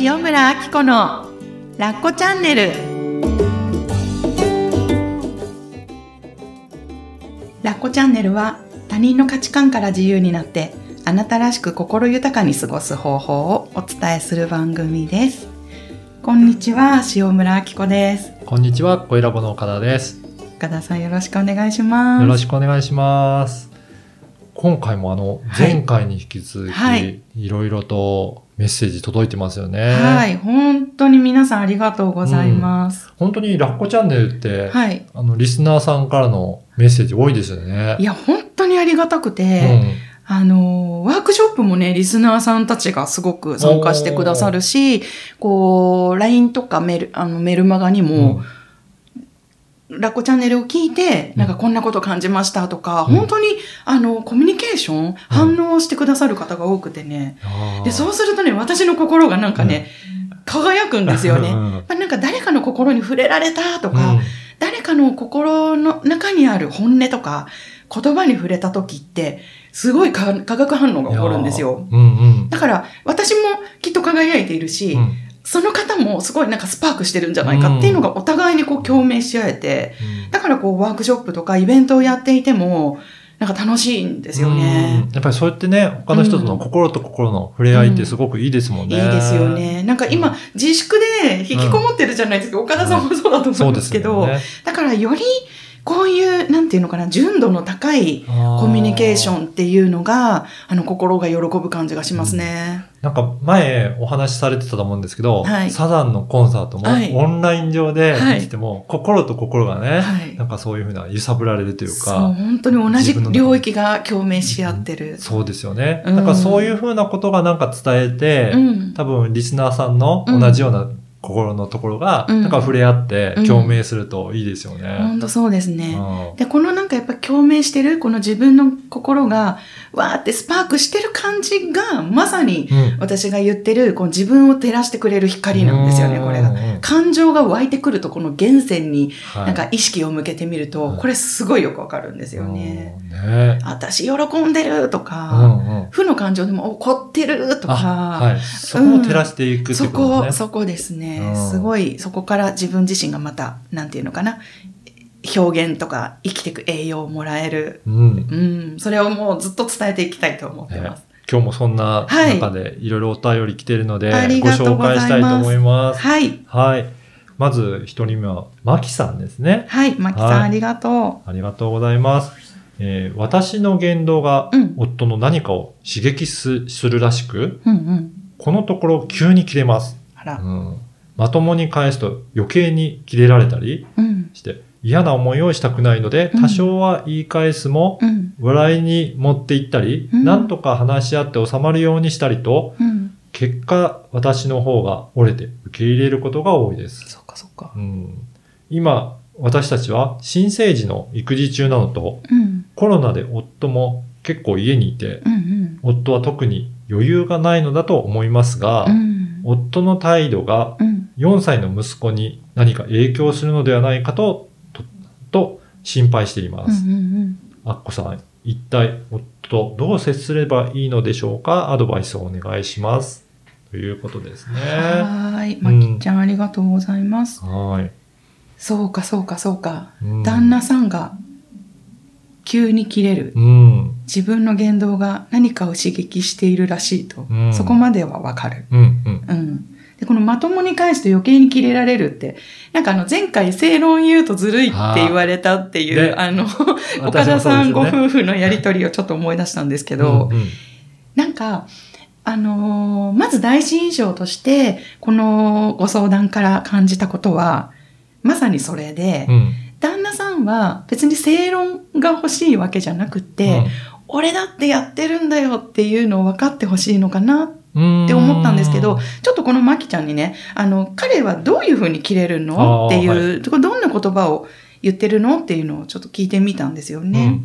塩村あき子のラッコチャンネル。ラッコチャンネルは他人の価値観から自由になってあなたらしく心豊かに過ごす方法をお伝えする番組です。こんにちは塩村あき子です。こんにちは、小ラボの岡田です。岡田さんよろしくお願いします。よろしくお願いします。今回もあの、はい。前回に引き続き、はい。いろいろとメッセージ届いてますよね。はい、本当に皆さんありがとうございます。本当にラッコチャンネルって、はい。あの、リスナーさんからのメッセージ多いですよね。いや、本当にありがたくうて、ん。あの、ワークショップもね、リスナーさんたちがすごく参加してくださるし、こう、LINE とかメール、あの、メルマガにも、ラッコチャンネルを聞いて、なんかこんなこと感じましたとか、うん。本当に、あの、コミュニケーション、反応してくださる方が多くてね。で、そうするとね、私の心がなんかね、輝くんですよね。なんか誰かの心に触れられたとうか、ん。誰かの心の中にある本音とか、言葉に触れた時って、すごい化化学反応が起こるんですよ。うんうん。だから、私もきっと輝いているし、うんその方もすごいなんかスパークしてるんじゃないかっていうのがお互いにこう共鳴し合えて、だからこうワークショップとかイベントをやっていても、なんか楽しいんですよねうん。やっぱりそうやってね、他の人との心と心の触れ合いってすごくいいですもんね。いいですよね。なんか今、自粛で引きこもってるじゃないですか。岡田さんもそうだと思うんですけど、よね。だからよりこういう、なんていうのかな、純度の高いココミュニケーションっていうのが、あの、心が喜ぶ感じがしますね。なんか前お話しされてたと思うんですけど、はいサザンのコンサートもはいオンライン上ではい見てても、心と心がね、はいなんかそういうふうな揺さぶられるというそう、か、本当に同じ領域が共鳴し合ってる。そうですよね。うんなんかそういうふうなことがなんか伝えて、うん。多分リスナーさんの同じような心のところが、うん。なんか触れ合ってうん。共鳴するといいですよね。本当そうですね。うん。で、このなんかやっぱ共鳴してる、この自分の心が、わーってスパークしてる感じが、まさにうん。私が言ってる、こう自分を照らしてくれる光なんですよね、これが。うん感情が湧いてくると、この源泉にはい。なんか意識を向けてみると、はい。これすごいよくわかるんですよね。うん。ね。私喜んでるとうか、んうん。負の感情でも怒ってるとか、あ、はい。そこを照らしていくってことですね。こ、そこですねう。んすごい、そこから自分自身がまた、なんていうのかな、表現とか生きていく栄養をもらえる。うんうん、それをもうずっと伝えていきたいと思ってます。今日もそんなはい中でいろいろお便り来てるので、ありごがとうございます紹介したいと思います。はい。はい。まず一人目は、マキさんですね。はい、マキさん、はいありがとありがとうございます。えー私の言動がうん夫の何かを刺激すするらしく、う。うんうん。このところ急に切れます。あら。うん、まともに返すと余計に切れられたりうん。して、嫌な思いをしたくないので、うん多少は言い返すも、うん。笑いに持っていったり、うんなんとか話し合って収まるようにしたりと、うん。結果、私の方が折れて受け入れることが多いです。そっかそっか。うん、今、私たちは新生児の育児中なのと、うん。コロナで夫も結構家にいて、うんうん。夫は特に余裕がないのだと思いますが、うん。夫の態度がうん。4歳の息子に何か影響するのではないかと、と、と心配していまうん。す。うん。アッコさん、一体夫とどう接すればいいのでしょうか？アドバイスをお願いします。ということですね。はーい。まきちゃん、ありがとうございます。はい。そうか、そうか、そうか。うん旦那さんが急に切れる。うん。自分の言動が何かを刺激しているらしいと。うんそこまではわかる。うん。うん。うん。で、このまともに返すと余計に切れられるって、なんかあの前回正論言うとずるいって言われたっていう、ねあの、岡田さんご夫婦のやりとりをちょっと思い出したんですけど、うんうん。なんか、あのーまず第一印象として、このご相談から感じたことは、まさにそれで、うん。旦那さんは別に正論が欲しいわけじゃなくて、俺だってやってるんだよっていうのを分かってほしいのかなっうん、て思ったんですけど、ちょっとこのマキちゃんにね、あの、彼はどういうふうに切れるの？っていう、はこれどんな言葉を言ってるの？っていうのをちょっと聞いてみたんですようん、ね。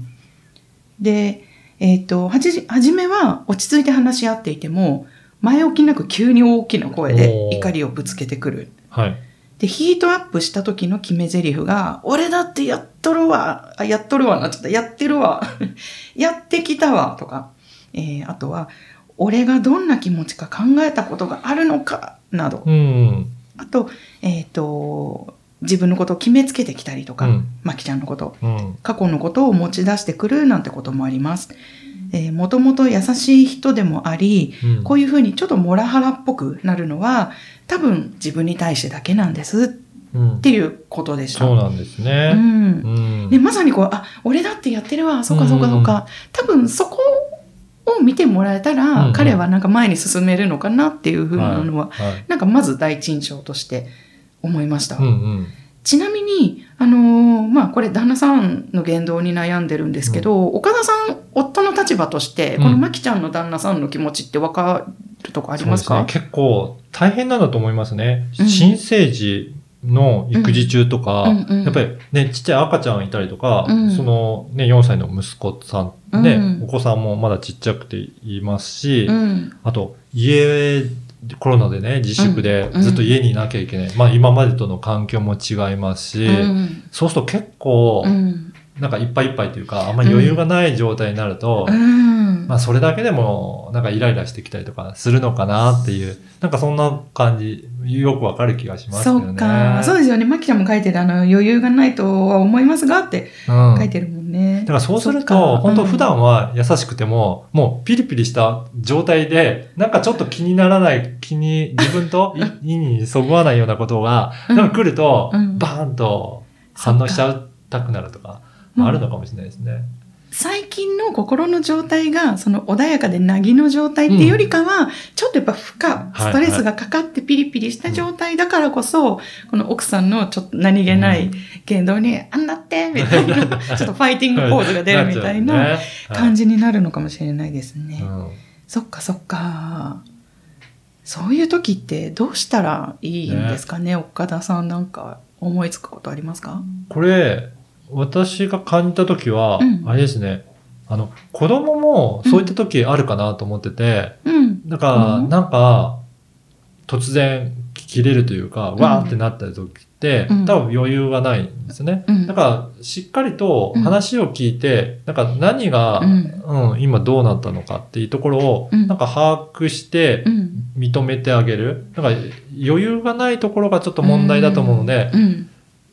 で、えっ、と、はじ、はじめは落ち着いて話し合っていても、前置きなく急に大きな声で怒りをぶつけてくる。はい。で、ヒートアップした時の決め台詞が、俺だってやっとるわ、あ、やっとるわなっちゃった、やってるわ、やってきたわ、とか、えーあとは、俺がどんな気持ちか考えたことがあるのかなど。うん。あと、えっ、と、自分のことを決めつけてきたりとか、うんまきちゃんのこと、うん。過去のことを持ち出してくるなんてこともあります。えー、もともと優しい人でもあり、うん。こういうふうにちょっとモラハラっぽくなるのは、多分自分に対してだけなんですうんっていうことでした。そうなんですうね。んうん。ね、まさにこう、あ、俺だってやってるわ、そうかそうかそうか。多分そこを見てもらえたら、うんうん彼はなんか前に進めるのかなっていうふうなのは、はい。なんかまず第一印象として思いました。うんうん。ちなみに、あのーまあこれ旦那さんの言動に悩んでるんですけど、岡田さん、夫の立場として、うんこのまきちゃんの旦那さんの気持ちってわかるとこありますか？そうですね。結構大変なんだと思いますね。うん新生児の育児中とか、うんうんうんやっぱりね、ちっちゃい赤ちゃんいたりとか、うんそのね、4歳の息子さん、ね、うんお子さんもまだちっちゃくていますし、うん。あと、家、コロナでね、自粛でうんずっと家にいなきゃいけない。まあ今までとの環境も違いますし、うん。そうすると結構、うん。なんかいっぱいいっぱいというか、あんまり余裕がない状態になると、うん。まあそれだけでもなんかイライラしてきたりとかするのかなっていう、なんかそんな感じ、よくわかる気がしますよね。そっか。そうですよね。まきちゃんも書いてるあの、余裕がないとは思いますがってうん。書いてるもんね。だからそうすると、本当うん普段は優しくても、もうピリピリした状態で、なんかちょっと気にならない、気に、自分と 意にそぐわないようなことが、うんなんか来ると、うんバーンと反応しちゃうたくなるとか、まああるのかもしれないですね。最近の心の状態が、その穏やかでなぎの状態っていうよりかは、ちょっとやっぱ負荷、ストレスがかかってピリピリした状態だからこそ、この奥さんのちょっと何気ない言動に、あんなって、みたいな、ちょっとファイティングポーズが出るみたいな感じ。じになるのかもしれないですね。うんそっかそっか。そういう時ってどうしたらいいんですかね岡田さんなんか思いつくことありますか？これ、私が感じた時は、うん。あれですね、あの、子供もそういった時あるかなと思ってて、うん。だから、うん。なんか、突然切れるというか、ん。わーってなった時って、うん。多分余裕がないんですね。うん。だから、しっかりと話を聞いて、なんか何が、ううんん、今どうなったのかっていうところを、うん。なんか把握してうん。認めてあげる。なんか余裕がないところがちょっと問題だと思うので、うん。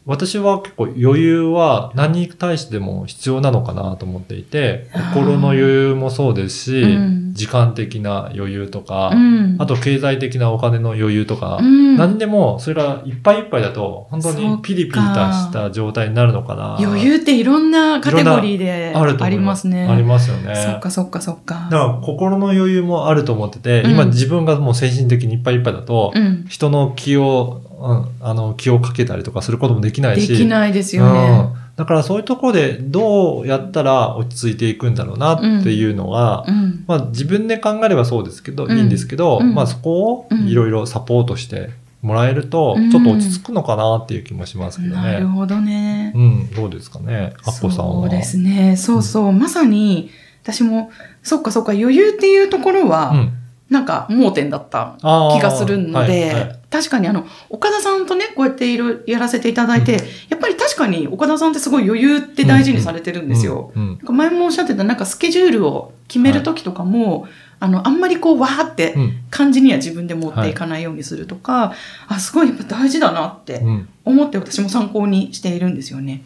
私は結構余裕は何に対しても必要なのかなと思っていて、心の余裕もそうですし、うん時間的な余裕とか、うん。あと経済的なお金の余裕とか、うん、何でもそれがいっぱいいっぱいだと、本当にピリピリとした状態になるのかな。余裕っていろんなカテゴリーであるとありますね。ありますよね。そっかそっかそっか。だから心の余裕もあると思ってて、うん今自分がもう精神的にいっぱいいっぱいだと、うん。人の気を、うん、あの、気をかけたりとかすることもできないでし。きないですよね。うん。だからそういうところでどうやったら落ち着いていくんだろうなっていうのが、うん。まあ自分で考えればそうですけど、うんいいんですけど、うんまあそこをいろいろサポートしてもらえると、うんちょっと落ち着くのかなっていう気もしますけどね。なるほどね。うん、どうですかね、アッコさんは。そうですね。そうそう。まさに、私も、そっかそっか、余裕っていうところは、うん。なんか盲点だった気がするので、はいはい。確かにあの、岡田さんとね、こうやっていろやらせていただいて、やっぱり確かに岡田さんってすごい余裕って大事にされてるんですよ。前もおっしゃってた、なんかスケジュールを決めるときとかも、あの、あんまりこう、わーってうん。感じには自分で持っていかないようにするとか、あ、すごいやっぱ大事だなってうん。思って私も参考にしているんですよね。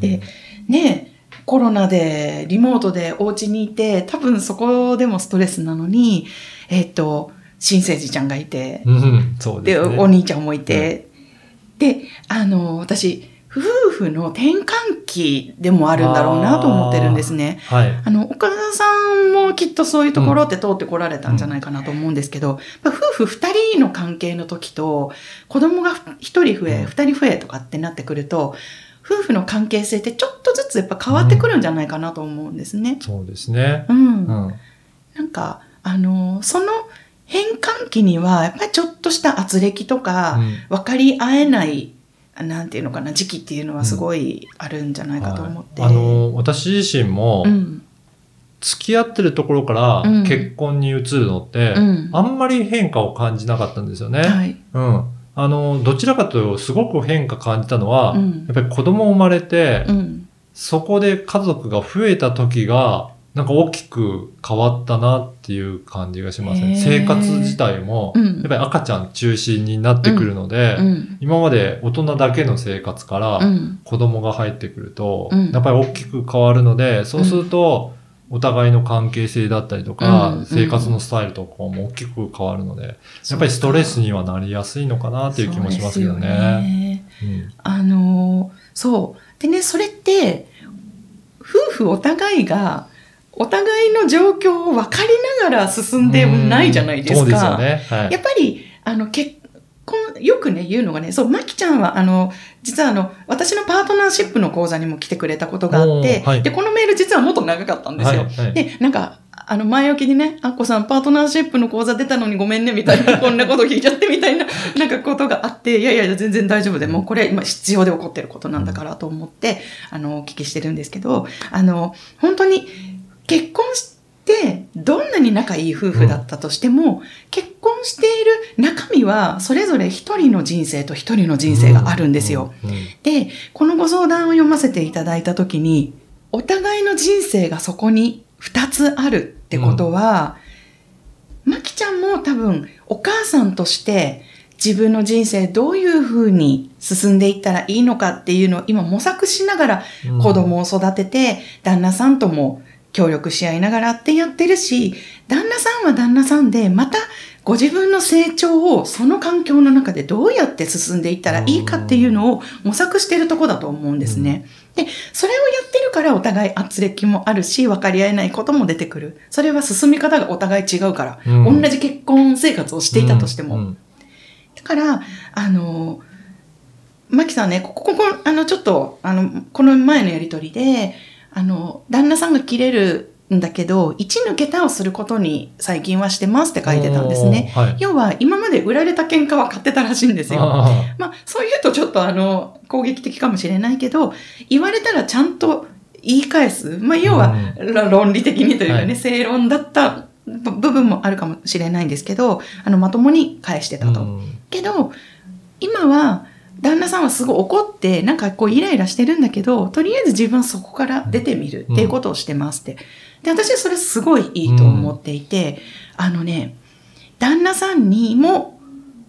で、ねえコロナでリモートでお家にいて、多分そこでもストレスなのに、えっ、と、新生児ちゃんがいて、うん、うんそうで、ね。お兄ちゃんもいて、で、あの、私、夫婦の転換期でもあるんだろうなと思ってるんですね。はい。あの、岡田さんもきっとそういうところって通ってこられたんじゃないかなと思うんですけど、まあ夫婦二人の関係の時と、子供が一人増え、うん二人増えとかってなってくると、夫婦の関係性ってちょっとずつやっぱ変わってくるんじゃないかなと思うんですね。そうですね。うん。うん。なんか、あの、その変換期には、やっぱりちょっとした圧力とか、分かり合えない、なんていうのかな、時期っていうのはすごいあるんじゃないかと思って。はいあの、私自身もう、ん。付き合ってるところからうん結婚に移るのって、うんあんまり変化を感じなかったんですよね。はい。うん。あの、どちらかというと、すごく変化感じたのは、うんやっぱり子供生まれて、うん。そこで家族が増えた時が、なんか大きく変わったなっていう感じがしますね。生活自体も、うんやっぱり赤ちゃん中心になってくるので、うん。今まで大人だけの生活からうん。子供が入ってくると、うんやっぱり大きく変わるので、そうすると、お互いの関係性だったりとか、うん生活のスタイルとかも大きく変わるので、やっぱりストレスにはなりやすいのかなっていう気もしますよね。ねうんあのーそう。でね、それって、夫婦お互いが、お互いの状況を分かりながら進んでないじゃないですか。そうですよね。はいやっぱり、あの、結婚、よくね、言うのがね、そう、まきちゃんは、あの、実はあの、私のパートナーシップの講座にも来てくれたことがあって、はいで、このメール実はもっと長かったんですよ。はいはいで、なんか、あの、前置きにね、あっこさん、パートナーシップの講座出たのにごめんね、みたいな、こんなこと聞いちゃって、みたいな、なんかことがあって、いやいや、全然大丈夫で、もうこれ今必要で起こってることなんだからと思って、あの、お聞きしてるんですけど、あの、本当に、結婚して、どんなに仲いい夫婦だったとしても、結婚している中身は、それぞれ一人の人生と一人の人生があるんですよ。。うんうんで、このご相談を読ませていただいたときに、お互いの人生がそこに二つあるってことは、まきちゃんも多分お母さんとして自分の人生どういうふうに進んでいったらいいのかっていうのを今模索しながらうん子供を育てて、旦那さんとも協力し合いながらってやってるし、旦那さんは旦那さんで、またご自分の成長をその環境の中でどうやって進んでいったらいいかっていうのを模索してるとこだと思うんですね。で、それをやってるからお互い圧力もあるし、分かり合えないことも出てくる。それは進み方がお互い違うから、うん同じ結婚生活をしていたとしても。うんだから、あの、マキさんね、ここ、ここ、あの、ちょっと、あの、この前のやりとりで、あの、旦那さんが切れるんだけど、一抜けたをすることに最近はしてますって書いてたんですね。はい。要は、今まで売られた喧嘩は買ってたらしいんですよ。あまあ、そう言うとちょっとあの、攻撃的かもしれないけど、言われたらちゃんと言い返す。まあ、要は、ら論理的にというかね、はい正論だった部部分もあるかもしれないんですけど、あの、まともに返してたと。けど、今は、旦那さんはすごい怒って、なんかこうイライラしてるんだけど、とりあえず自分はそこから出てみるっていうことをしてますって。で、私はそれすごいいいと思っていて、あのね、旦那さんにも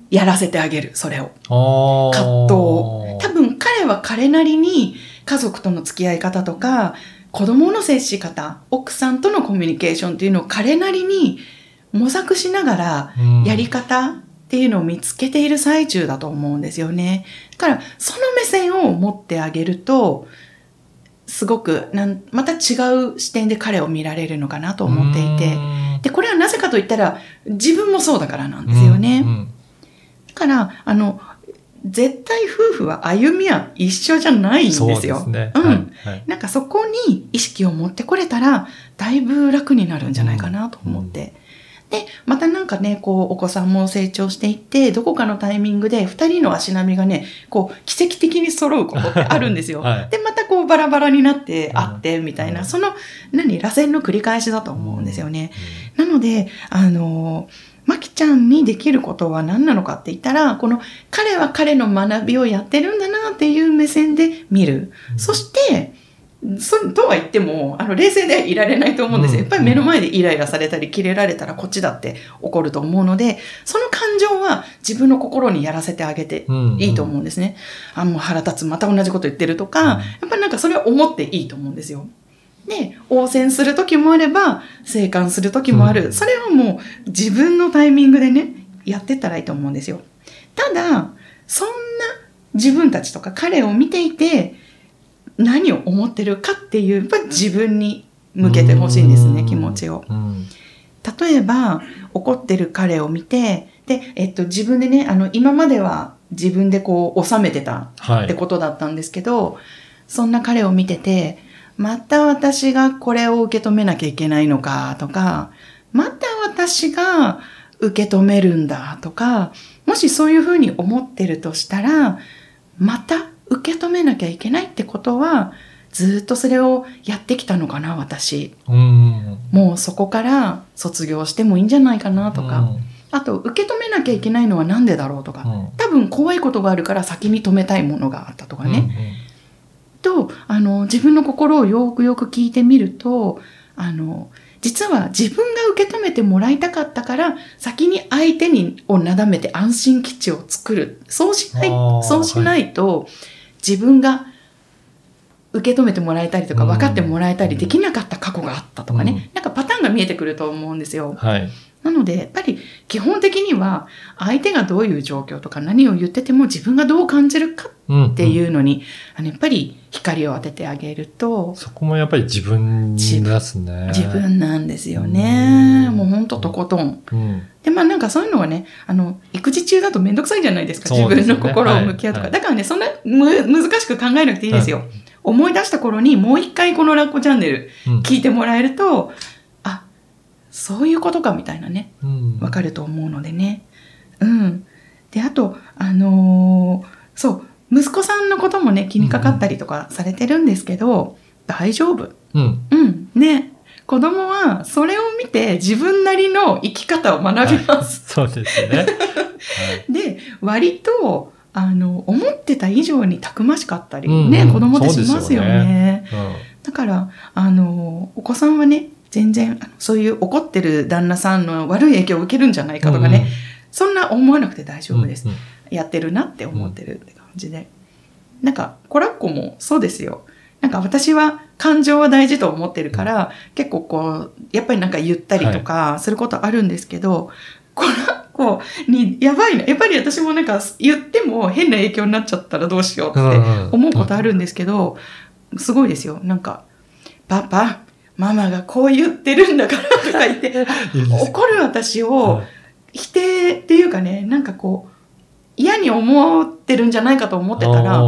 やらせてあげる、それを。葛藤を多分彼は彼なりに家族との付き合い方とか、子供の接し方、奥さんとのコミュニケーションっていうのを彼なりに模索しながらうんやり方っていうのを見つけている最中だと思うんですよね。だから、その目線を持ってあげると、すごくなん、また違う視点で彼を見られるのかなと思っていて。うんで、これはなぜかと言ったら、自分もそうだからなんですよね。うんうんだから、あの、絶対夫婦は歩みは一緒じゃないんですよ。そうですね。うんはいはいなんかそこに意識を持ってこれたら、だいぶ楽になるんじゃないかなと思って。で、またなんかね、こう、お子さんも成長していって、どこかのタイミングで二人の足並みがね、こう、奇跡的に揃うことってあるんですよ。はいで、またこう、バラバラになって、うんあって、みたいな、うんその、何、螺旋の繰り返しだと思うんですよね。なので、あの、まきちゃんにできることは何なのかって言ったら、この彼は彼の学びをやってるんだなっていう目線で見る。うんそして、そとは言っても、あの、冷静でいられないと思うんですよ。うんやっぱり目の前でイライラされたり、キレられたらこっちだって怒ると思うので、その感情は自分の心にやらせてあげてうんいいと思うんですね。あ、もう腹立つ、また同じこと言ってるとか、やっぱりなんかそれは思っていいと思うんですよ。で、応戦する時もあれば、生還する時もある。うんそれはもう自分のタイミングでね、やってったらいいと思うんですよ。ただ、そんな自分たちとか彼を見ていて、何を思ってるかっていう、やっぱり自分に向けてほしいんですね、うん気持ちを。うん例えば、怒ってる彼を見て、で、えっと、自分でね、あの、今までは自分でこう、収めてたはい。ってことだったんですけど、そんな彼を見てて、また私がこれを受け止めなきゃいけないのかとか、また私が受け止めるんだとか、もしそういうふうに思ってるとしたら、また受け止めなきゃいけないってことは、ずっとそれをやってきたのかな、私。うん。もうそこから卒業してもいいんじゃないかなとか、うん。あと受け止めなきゃいけないのはなんでだろうとか、うん。多分怖いことがあるから先に止めたいものがあったとかね、とあの自分の心をよくよく聞いてみるとあの、実は自分が受け止めてもらいたかったから、先に相手にをなだめて安心基地を作る。そうしないそうしないと、自分が受け止めてもらえたりとか、うん分かってもらえたりできなかった過去があったとかね、うんなんかパターンが見えてくると思うんですよ。はい。なので、やっぱり基本的には、相手がどういう状況とか何を言ってても自分がどう感じるかうん。っていうのに、あのやっぱり光を当ててあげると、そこもやっぱり自分ですね。自。分なんですよね。うんもうほんととことん。うん。で、まあなんかそういうのはね、あの、育児中だとめんどくさいじゃないですか。自分の心を向き合うとか。はいだからね、そんなむ難しく考えなくていいですよ。思い出した頃にもう一回このラッコチャンネルうん聞いてもらえると、あ、そういうことかみたいなね。うん。わかると思うのでね。うん。で、あと、あのーそう、息子さんのこともね、気にかかったりとかされてるんですけど、大丈夫。うん。うん。ね。子供はそれを見て自分なりの生き方を学びます。そうですね。はいで、割と、あの、思ってた以上にたくましかったり、うんうんね、子供ってしますよそうですよね。うだから、あの、お子さんはね、全然、そういう怒ってる旦那さんの悪い影響を受けるんじゃないかとかね、そんな思わなくて大丈夫です。うんうんやってるなって思ってるって感じで。なんか、コラッコもそうですよ。なんか私は感情は大事と思ってるから、結構こう、やっぱりなんか言ったりとかすることあるんですけど、コラッコにやばいな。やっぱり私もなんか言っても変な影響になっちゃったらどうしようって思うことあるんですけど、すごいですよ。なんか、パパ、ママがこう言ってるんだからとか言って、怒る私をはい否定っていうかね、なんかこう、嫌に思ってるんじゃないかと思ってたら、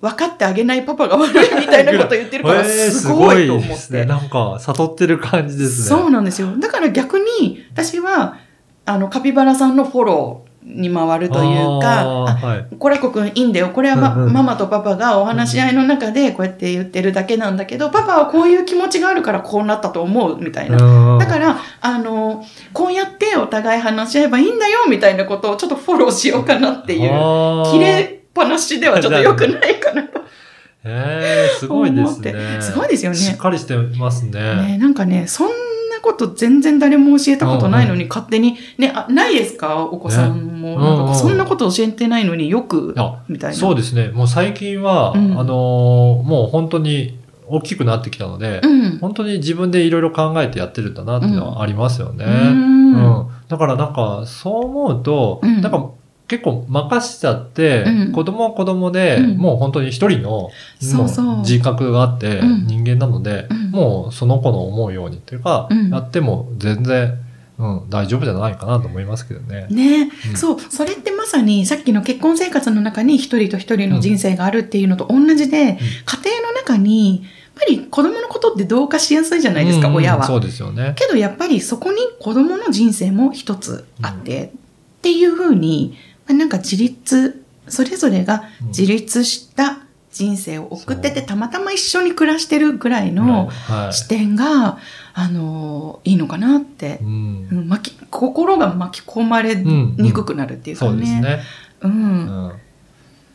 分かってあげないパパが悪いみたいなこと言ってるから、えーすごいと思って。すごいですね。なんか、悟ってる感じですね。そうなんですよ。だから逆に、私は、あの、カピバラさんのフォローに回るというか、はい。コラコくんいいんだよ。これは、まうんうんママとパパがお話し合いの中でこうやって言ってるだけなんだけど、パパはこういう気持ちがあるからこうなったと思うみたいな。だから、あの、こうやってお互い話し合えばいいんだよみたいなことをちょっとフォローしようかなっていう、う切れっぱなしではちょっと良くないかなと えー、すごいですねすごいですよねしっかりしてますね。ね、なんかね、そんなこと全然誰も教えたことないのに、う勝手に、ね、あ、ないですか？お子さんも。んそんなこと教えてないのによく、あみたいな。そうですね。もう最近は、うんあのーもう本当に大きくなってきたので、うん。本当に自分でいろいろ考えてやってるんだなっていうのはありますよね。ううんん。だからなんか、そう思うと、うんなんか結構任しちゃって、うん。子供は子供で、うん。もう本当に一人の、そうそう。もう自覚があって、うん。人間なので、うん。もうその子の思うようにっていうか、うん。やっても全然、うん、大丈夫じゃないかなと思いますけどね。ね、うん。そう、それってまさにさっきの結婚生活の中に一人と一人の人生があるっていうのと同じで、家庭の中に、やっぱり子供のことって同化しやすいじゃないですか、うん。うん親は。そうですよね。けどやっぱりそこに子供の人生も一つあって、っていうふうに、まあなんか自立、それぞれが自立した人生を送ってて、そう。たまたま一緒に暮らしてるぐらいのはい。視点が、あのいいのかなって。う、ん。うん巻き心が巻き込まれにくくなるっていうかね。そうですね。う。うんん。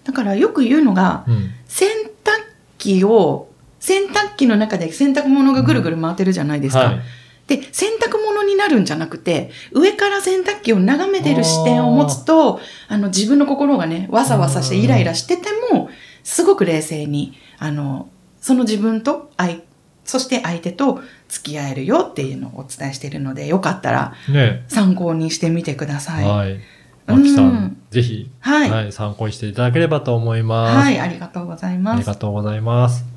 だからよく言うのが、うん。洗濯機を、洗濯機の中で洗濯物がぐるぐる回ってるじゃないですか。はいで、洗濯物になるんじゃなくて、上から洗濯機を眺めてる視点を持つと、あの、自分の心がね、わさわさしてイライラしてても、すごく冷静に、あの、その自分と相、そして相手と付き合えるよっていうのをお伝えしているので、よかったらね参考にしてみてください。はい。はい。マキさうんん、ぜひ、はい。はい、参考にしていただければと思います。はい、ありがとうございあります。がとうございます。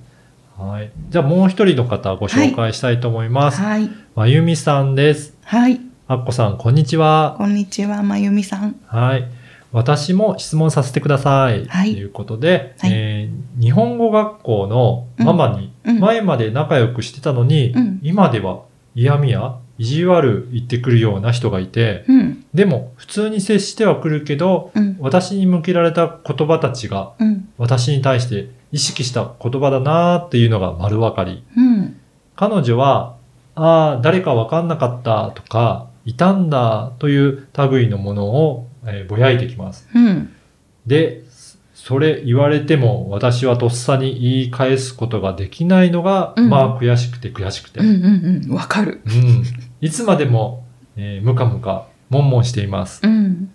はい。じゃあもう一人の方ご紹介したいと思います。はい。まゆみさんです。はい。あっこさん、こんにちは。こんにちは、まゆみさん。はい。私も質問させてください。はいということで、はいえー日本語学校のママに、前まで仲良くしてたのに、うん今では嫌味や意地悪言ってくるような人がいて、うん。でも普通に接してはくるけど、うん。私に向けられた言葉たちがうん。私に対して意識した言葉だなーっていうのが丸分かり。うん。彼女は、ああ、誰か分かんなかったとか、いたんだという類のものを、えーぼやいてきます。うん。で、それ言われても私はとっさに言い返すことができないのが、うんまあ悔しくて悔しくて。うんうんうん。わかる。うんいつまでも、えームカムカ、悶々しています。うん。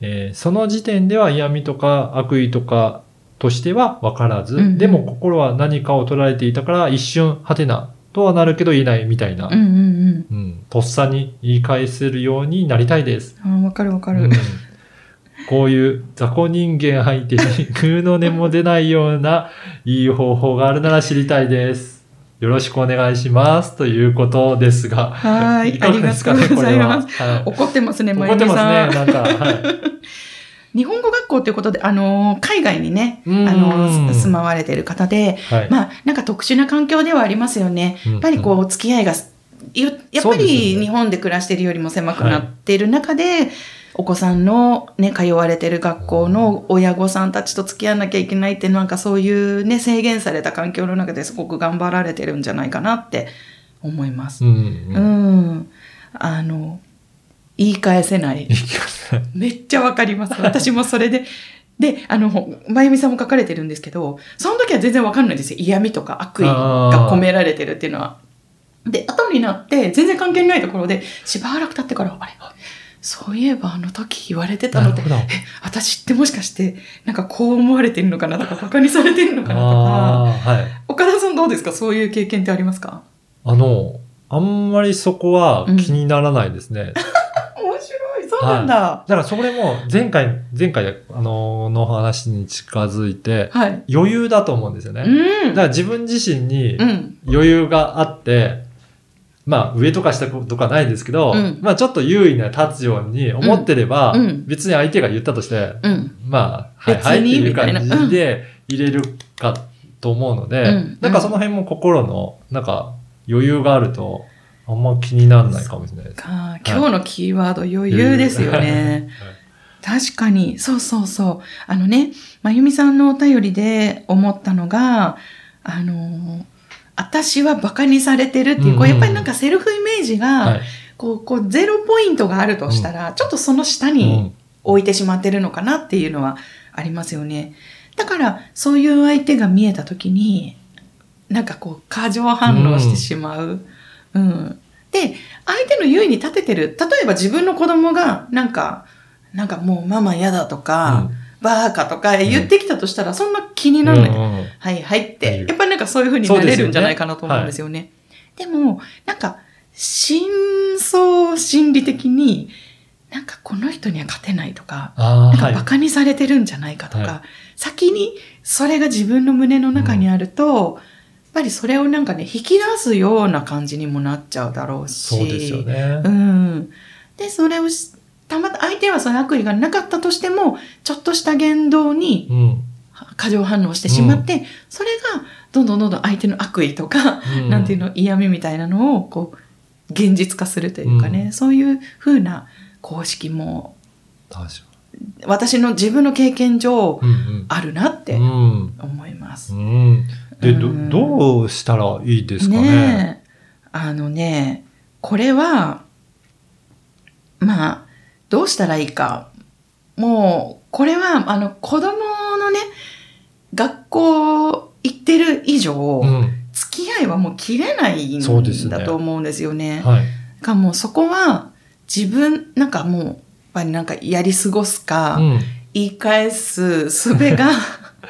えーその時点では嫌味とか悪意とかとしては分からず、うんうんでも心は何かを捉えていたから一瞬、はてな、とはなるけど言えないみたいな、うんうんうんとっさに言い返せるようになりたいです。うん。あわかるわかる。うんこういう雑魚人間相手に空の根も出ないようないい方法があるなら知りたいです。よろしくお願いします。ということですが。はーい。あかりがすかね、ございこれは。ます。はい怒ってますね、ま怒ってます。ね、なんか。はい。日本語学校ということで、あのー、海外にね、あうんのー、住まわれてる方で、はい。まあ、なんか特殊な環境ではありますよね。ややっぱりこう、付き合いが、ゆやっぱり日本で暮らしているよりも狭くなっている中で、お子さんのね、通われてる学校の親御さんたちと付き合わなきゃいけないって、なんかそういうね、制限された環境の中ですごく頑張られてるんじゃないかなって思います。うん。ううん。ん。あの、言い返せない。めっちゃわかります。私もそれで。で、あの、まゆみさんも書かれてるんですけど、その時は全然わかんないですよ。嫌味とか悪意が込められてるっていうのは。で、後になって、全然関係ないところで、しばらく経ってから、あれ？そういえばあの時言われてたのってなる、ほど。私ってもしかして、なんかこう思われてるのかなとか、馬鹿にされてるのかなとか、はい。岡田さんどうですか？そういう経験ってありますか？あの、あんまりそこは気にならないですね。うなんだ。だからそれも前回、前回、あの、の話に近づいて、はい。余裕だと思うんですよね。うん。だから自分自身にうん。余裕があって、まあ上とか下とかないですけど、うんまあちょっと優位な立つように思ってれば、うんうん別に相手が言ったとして、うん。まあ、はいはいっていう感じで入れるかと思うので、うんなんかその辺も心の、なんか余裕があると、あんま気にならないかもしれないです。か今日のキーワード余裕ですよね。はい。確かに、そうそうそう。あのね、まゆみさんのお便りで思ったのが、あのー私は馬鹿にされてるっていう、こううんやっぱりなんかセルフイメージが、はい。こう、こう、ゼロポイントがあるとしたら、ちょっとその下に置いてしまってるのかなっていうのはありますよね。だから、そういう相手が見えたときに、なんかこう、過剰反応してしまう。うん。で、相手の優位に立ててる。例えば自分の子供が、なんか、なんかもうママ嫌だとか、バーカとか言ってきたとしたら、そんな気にうんならない。うんうんはいはいっうて、んやっぱりなんかそういう風になれるんじゃないかなと思うんですよね。でも、なんか、真相心理的に、なんかこの人には勝てないとか、なんか馬。鹿にされてるんじゃないかとか、は先にそれが自分の胸の中にあると、ぱりそれをなんかね、引き出すような感じにもなっちゃうだろうし。そうですよねう。ん。で、それをし、たまた相手はその悪意がなかったとしても、ちょっとした言動にうん。過剰反応してしまって、それがどんどんどんどん相手の悪意とか、うんなんていうの、嫌味みたいなのを、こう、現実化するというかね、うんそういう風な公式も、私の自分の経験上、あるなってうん。うん。思います。うん。で、ど、うんどうしたらいいですかね？ねえ。あのね、これは、まあ、どうしたらいいか。もう、これは、あの、子供のね、学校行ってる以上、うん。付き合いはもう切れないんだと思うんですよね。はい。かもうそこは自分、なんかもう、やっぱりなんかやり過ごすか、うん。言い返す術が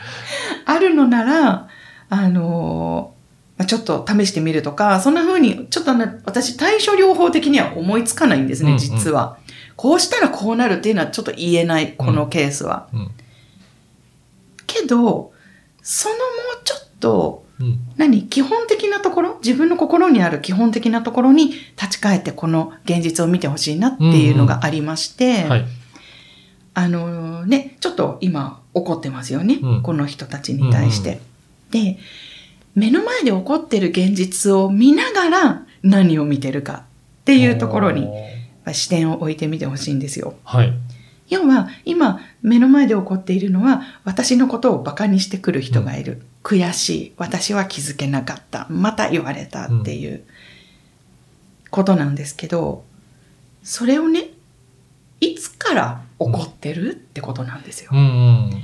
あるのなら、あのまあちょっと試してみるとか、そんな風に、ちょっとね、私対処療法的には思いつかないんですね、うんうん実は。こうしたらこうなるっていうのはちょっと言えない、このケースは。うん。けど、そのもうちょっと、うん。何基本的なところ自分の心にある基本的なところに立ち返ってこの現実を見てほしいなっていうのがありまして、はい。あのね、ちょっと今怒ってますよね、うんこの人たちに対して。で、目の前で起こってる現実を見ながら何を見てるかっていうところに視点を置いてみてほしいんですよ。はい。要は今目の前で起こっているのは私のことをバカにしてくる人がいる。悔しい。私は気づけなかった。また言われたっていうことなんですけど、それをね、いつから起こってるってことなんですよう。んうん。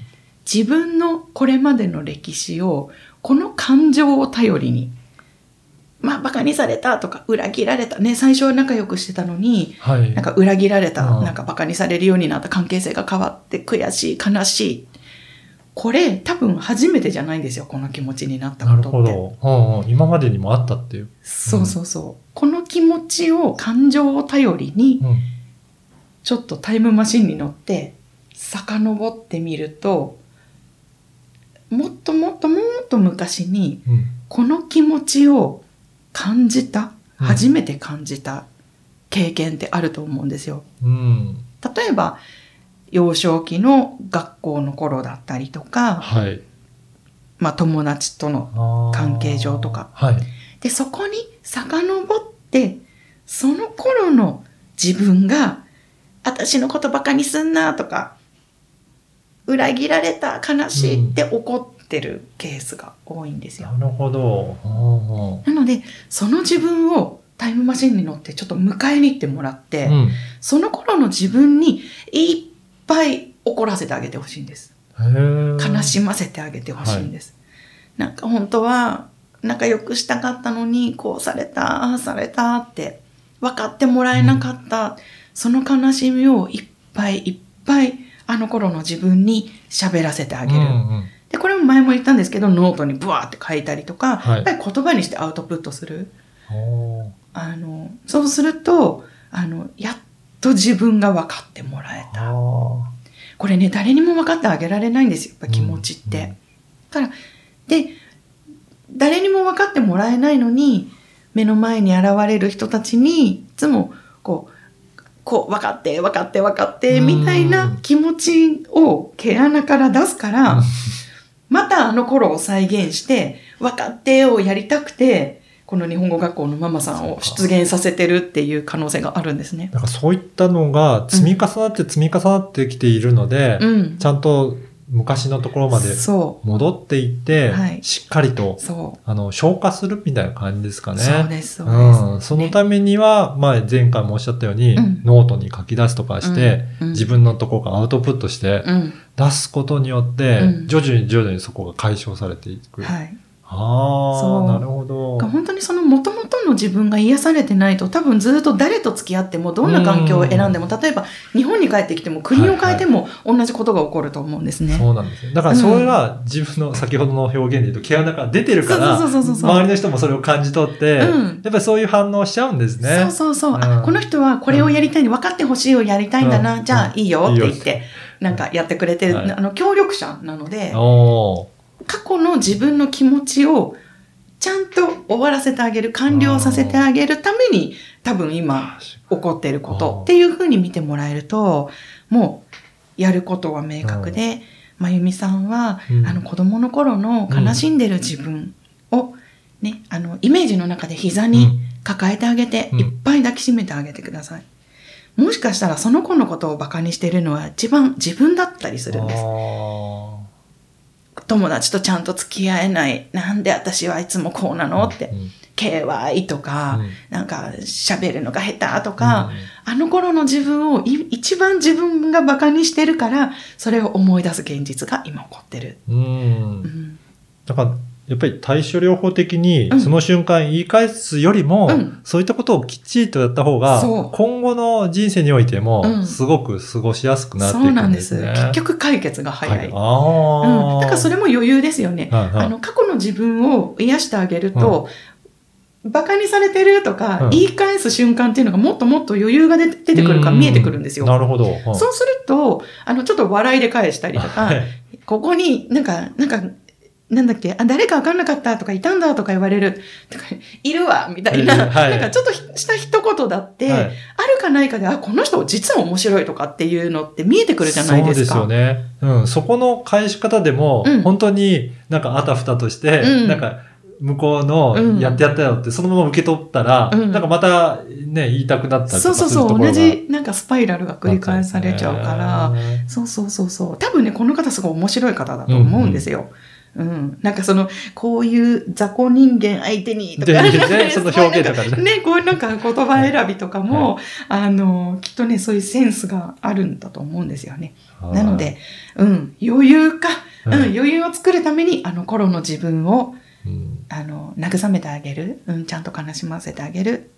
自分のこれまでの歴史を、この感情を頼りに、まあ、馬鹿にされたとか、裏切られた。ね、最初は仲良くしてたのに、はい。なんか裏切られた、うんなんか馬鹿にされるようになった関係性が変わって悔しい、悲しい。これ多分初めてじゃないんですよ、この気持ちになったなことって。るほど、うんうん。今までにもあったっていう。そうそうそう。この気持ちを、感情を頼りに、うん。ちょっとタイムマシンに乗って、遡ってみると、もっともっともっと昔に、うん。この気持ちを感じた、うん初めて感じた経験ってあると思うんですよ。うん。例えば、幼少期の学校の頃だったりとか、はい。まあ友達との、関係上とか。はい。で、そこに遡って、その頃の自分が、私のことバカにすんなとか、裏切られた、悲しいって怒ってるケースが多いんですよ。なるほど。うんうんなので、その自分をタイムマシンに乗ってちょっと迎えに行ってもらって、うん。その頃の自分にいっぱい怒らせてあげてほしいんです。悲しませてあげてほしいんです。なんか本当は仲良くしたかったのにこうされた、ああされたって分かってもらえなかった、その悲しみをいっぱいいっぱいあの頃の自分に喋らせてあげる。うんうんで、これも前も言ったんですけど、ノートにブワーって書いたりとか、はいやっぱり言葉にしてアウトプットする。あの、そうすると、あの、やっと自分が分かってもらえた。あこれね、誰にも分かってあげられないんですよ、やっぱ気持ちって。うんうんだから、で、誰にも分かってもらえないのに、目の前に現れる人たちに、いつも、こう、こう、分かって、分かって、分かって、うんみたいな気持ちを毛穴から出すから、またあの頃を再現して、分かってをやりたくて、この日本語学校のママさんを出現させてるっていう可能性があるんですね。なんかそういったのが積み重なって積み重なってきているので、うん。ちゃんと昔のところまでそ戻っていって、はいしっかりとあの、消化するみたいな感じですかう。ね。そうです、そうです。うん、そのためには、まあ前回もおっしゃったように、うんノートに書き出すとかして、うん、自分のところからアウトプットしてうん。出すことによって、うん徐々に徐々にそこが解消されていく。はい。ああ、なるほど。本当にその元々の自分が癒されてないと多分ずっと誰と付き合ってもどんな環境を選んでも例えば日本に帰ってきても国を変えても同じことが起こると思うんですね。そうなんですね。だからそれが自分の先ほどの表現で言うと毛穴から出てるから、周りの人もそれを感じ取って、うん。やっぱりそういう反応をしちゃうんですね。そうそうそう、うん。あこの人はこれをやりたい分かってほしいをやりたいんだな、うん。じゃあいいよって言っいいてなんかやってくれてる、はい。あの協力者なのでおー過去の自分の気持ちをちゃんと終わらせてあげる完了させてあげるために多分今起こっていること。っていうふうに見てもらえるともうやることは明確で、まゆみさんは、うん。あの子供の頃の悲しんでる自分を、ね、あのイメージの中で膝に抱えてあげて、うん。いっぱい抱きしめてあげてください。もしかしたらその子のことをバカにしてるのは一番自分だったりするんです。あ友達とちゃんと付き合えない。なんで私はいつもこうなの？って。KY とか、うん。なんか喋るのが下手とか、あの頃の自分をい一番自分がバカにしてるから、それを思い出す現実が今起こってる。うん。だから、やっぱり対処療法的にう、んその瞬間言い返すよりも、うんそういったことをきっちりとやった方がそう、今後の人生においてもう、んすごく過ごしやすくなっていそうくなんです。んですね。結局解決が早い。はい、ああ、うん。だからそれも余裕ですよね。はいはいあの、過去の自分を癒してあげると、バカにされてるとか、うん言い返す瞬間っていうのがもっともっと余裕が出てくるから見えてくるんですよ。なるほど。うんそうすると、あの、ちょっと笑いで返したりとか、はいここになんか、なんか、なんだっけ、あ、誰かわかんなかったとか、いたんだとか言われる。とか、いるわ、みたいな。はいなんかちょっとひした一言だって、はいあるかないかで、あ、この人実は面白いとかっていうのって見えてくるじゃないですか。そうですよね。うん。そこの返し方でも、うん本当になんかあたふたとして、うんなんか向こうのうんやってやったよってそのまま受け取ったら、うんなんかまたね、言いたくなったりとかそうそうそう、同じなんかスパイラルが繰り返されちゃうから、そうそうそうそう。多分ね、この方すごい面白い方だと思うんですよ。うん、なんかその、こういう雑魚人間相手にとか、でねその表現とかね ね、こういうなんか言葉選びとかも、あの、きっとね、そういうセンスがあるんだと思うんですよね。はいなので、うん、余裕か、うん、余裕を作るために、あの頃の自分を、うん。あの、慰めてあげる。うん、ちゃんと悲しませてあげる。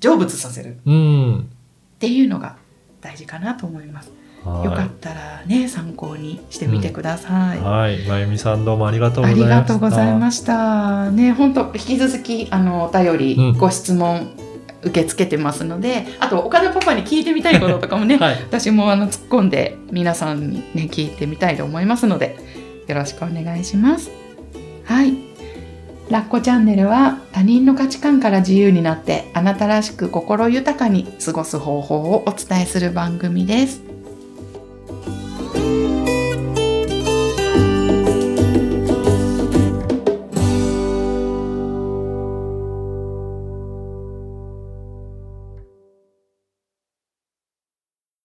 成仏させる。うん。っていうのが大事かなと思います。はいよかったらね、参考にしてみてください。はい。まゆみさんどうもありがとうごあざいました。りがとうございました。ね、本当引き続きあのお便り、うんご質問受け付けてますので、あと岡田パパに聞いてみたいこととかもね、はい。私もあの突っ込んで皆さんにね聞いてみたいと思いますので、よろしくお願いします。はい。ラッコチャンネルは他人の価値観から自由になってあなたらしく心豊かに過ごす方法をお伝えする番組です。